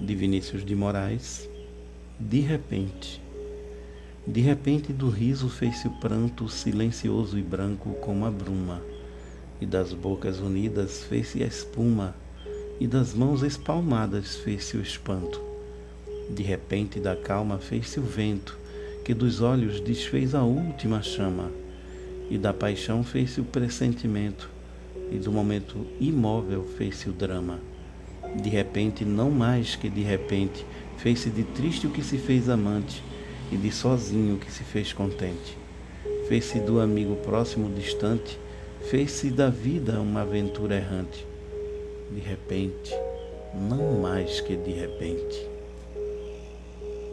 de Vinícius de Moraes, de repente. De repente do riso fez-se o pranto silencioso e branco como a bruma, e das bocas unidas fez-se a espuma, e das mãos espalmadas fez-se o espanto. De repente da calma fez-se o vento, que dos olhos desfez a última chama, e da paixão fez-se o pressentimento, e do momento imóvel fez-se o drama. De repente, não mais que de repente, fez-se de triste o que se fez amante, e de sozinho o que se fez contente. Fez-se do amigo próximo distante, fez-se da vida uma aventura errante. De repente, não mais que de repente.